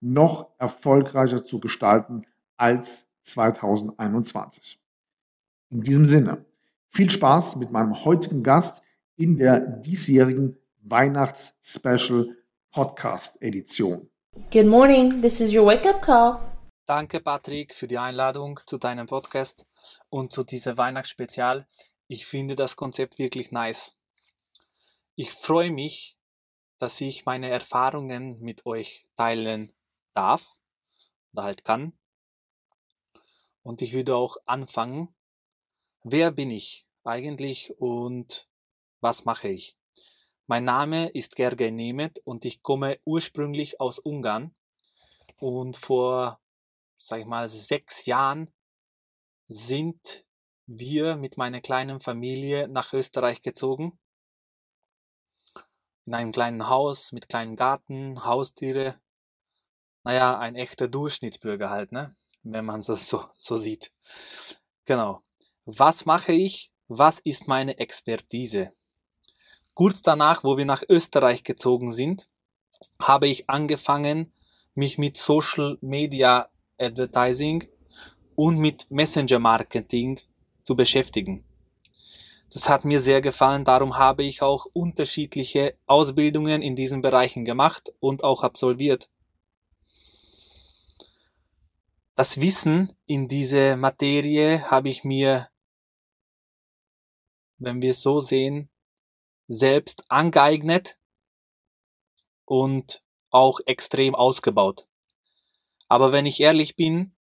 noch erfolgreicher zu gestalten als 2021. In diesem Sinne, viel Spaß mit meinem heutigen Gast in der diesjährigen Weihnachts-Special Podcast Edition. Good morning, this is your wake-up call. Danke, Patrick, für die Einladung zu deinem Podcast und zu diesem Weihnachtsspezial. Ich finde das Konzept wirklich nice. Ich freue mich, dass ich meine Erfahrungen mit euch teilen darf oder halt kann. Und ich würde auch anfangen, wer bin ich eigentlich und was mache ich? Mein Name ist Gergely Nemet und ich komme ursprünglich aus Ungarn und vor, sag ich mal, sechs Jahren sind wir mit meiner kleinen Familie nach Österreich gezogen. In einem kleinen Haus mit kleinen Garten, Haustiere naja, ein echter Durchschnittsbürger halt, ne? Wenn man das so, so sieht. Genau. Was mache ich? Was ist meine Expertise? Kurz danach, wo wir nach Österreich gezogen sind, habe ich angefangen, mich mit Social Media Advertising und mit Messenger Marketing zu beschäftigen. Das hat mir sehr gefallen, darum habe ich auch unterschiedliche Ausbildungen in diesen Bereichen gemacht und auch absolviert. Das Wissen in diese Materie habe ich mir, wenn wir es so sehen, selbst angeeignet und auch extrem ausgebaut. Aber wenn ich ehrlich bin,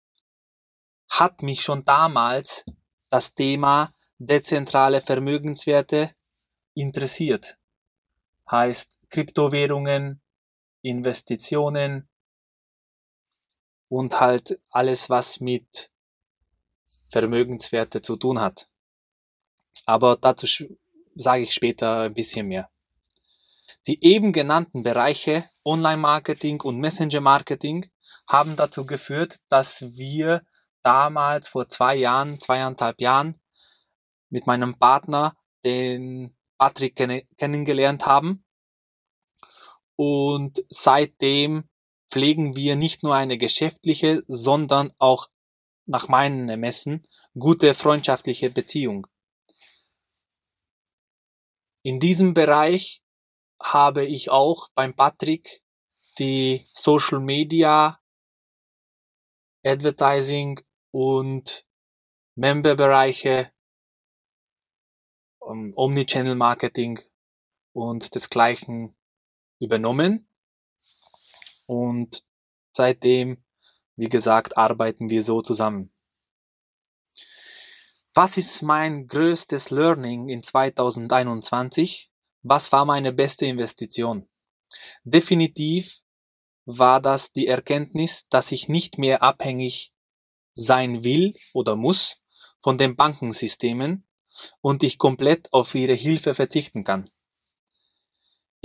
hat mich schon damals das Thema dezentrale Vermögenswerte interessiert. Heißt Kryptowährungen, Investitionen, und halt alles, was mit Vermögenswerte zu tun hat. Aber dazu sage ich später ein bisschen mehr. Die eben genannten Bereiche Online-Marketing und Messenger-Marketing haben dazu geführt, dass wir damals vor zwei Jahren, zweieinhalb Jahren mit meinem Partner, den Patrick kennengelernt haben. Und seitdem pflegen wir nicht nur eine geschäftliche, sondern auch nach meinen Ermessen gute freundschaftliche Beziehung. In diesem Bereich habe ich auch beim Patrick die Social Media, Advertising und Memberbereiche, um, Omnichannel Marketing und desgleichen übernommen. Und seitdem, wie gesagt, arbeiten wir so zusammen. Was ist mein größtes Learning in 2021? Was war meine beste Investition? Definitiv war das die Erkenntnis, dass ich nicht mehr abhängig sein will oder muss von den Bankensystemen und ich komplett auf ihre Hilfe verzichten kann.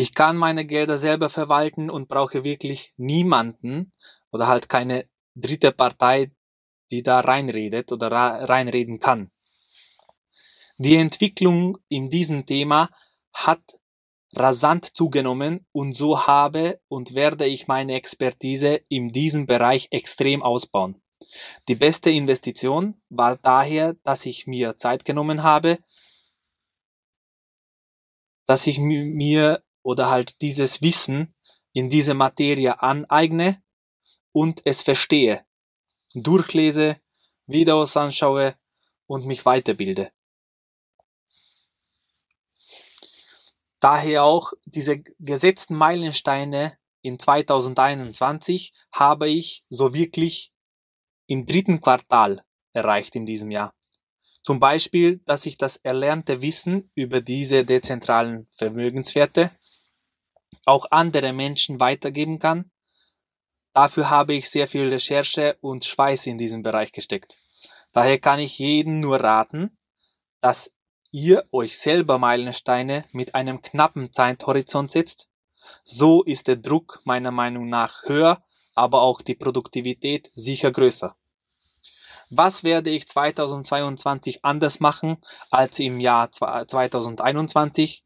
Ich kann meine Gelder selber verwalten und brauche wirklich niemanden oder halt keine dritte Partei, die da reinredet oder reinreden kann. Die Entwicklung in diesem Thema hat rasant zugenommen und so habe und werde ich meine Expertise in diesem Bereich extrem ausbauen. Die beste Investition war daher, dass ich mir Zeit genommen habe, dass ich mir oder halt dieses Wissen in diese Materie aneigne und es verstehe. durchlese, Videos anschaue und mich weiterbilde. Daher auch diese gesetzten Meilensteine in 2021 habe ich so wirklich im dritten Quartal erreicht in diesem Jahr. Zum Beispiel, dass ich das erlernte Wissen über diese dezentralen Vermögenswerte auch andere Menschen weitergeben kann. Dafür habe ich sehr viel Recherche und Schweiß in diesem Bereich gesteckt. Daher kann ich jeden nur raten, dass ihr euch selber Meilensteine mit einem knappen Zeithorizont setzt, so ist der Druck meiner Meinung nach höher, aber auch die Produktivität sicher größer. Was werde ich 2022 anders machen als im Jahr 2021?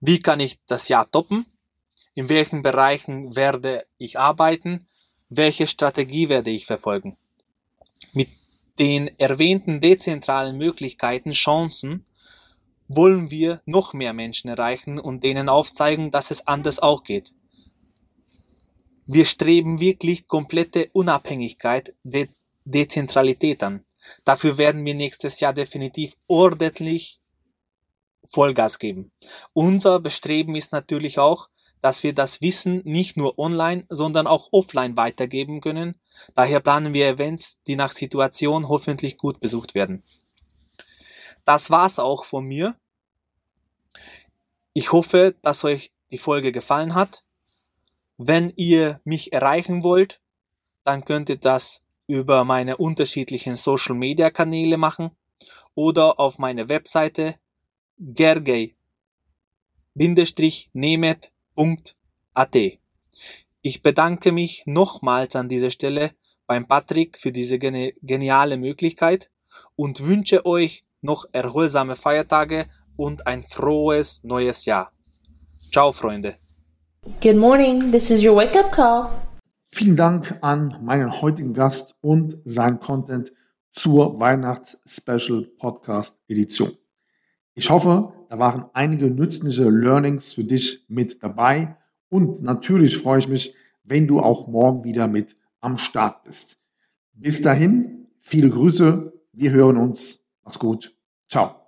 Wie kann ich das Jahr toppen? In welchen Bereichen werde ich arbeiten? Welche Strategie werde ich verfolgen? Mit den erwähnten dezentralen Möglichkeiten, Chancen, wollen wir noch mehr Menschen erreichen und denen aufzeigen, dass es anders auch geht. Wir streben wirklich komplette Unabhängigkeit, De Dezentralität an. Dafür werden wir nächstes Jahr definitiv ordentlich Vollgas geben. Unser Bestreben ist natürlich auch, dass wir das Wissen nicht nur online, sondern auch offline weitergeben können. Daher planen wir Events, die nach Situation hoffentlich gut besucht werden. Das war's auch von mir. Ich hoffe, dass euch die Folge gefallen hat. Wenn ihr mich erreichen wollt, dann könnt ihr das über meine unterschiedlichen Social Media Kanäle machen oder auf meine Webseite gergely-nemet At. Ich bedanke mich nochmals an dieser Stelle beim Patrick für diese geniale Möglichkeit und wünsche euch noch erholsame Feiertage und ein frohes neues Jahr. Ciao, Freunde. Good morning, this is your wake up call. Vielen Dank an meinen heutigen Gast und sein Content zur Weihnachts-Special Podcast Edition. Ich hoffe, da waren einige nützliche Learnings für dich mit dabei und natürlich freue ich mich, wenn du auch morgen wieder mit am Start bist. Bis dahin, viele Grüße, wir hören uns. Mach's gut. Ciao.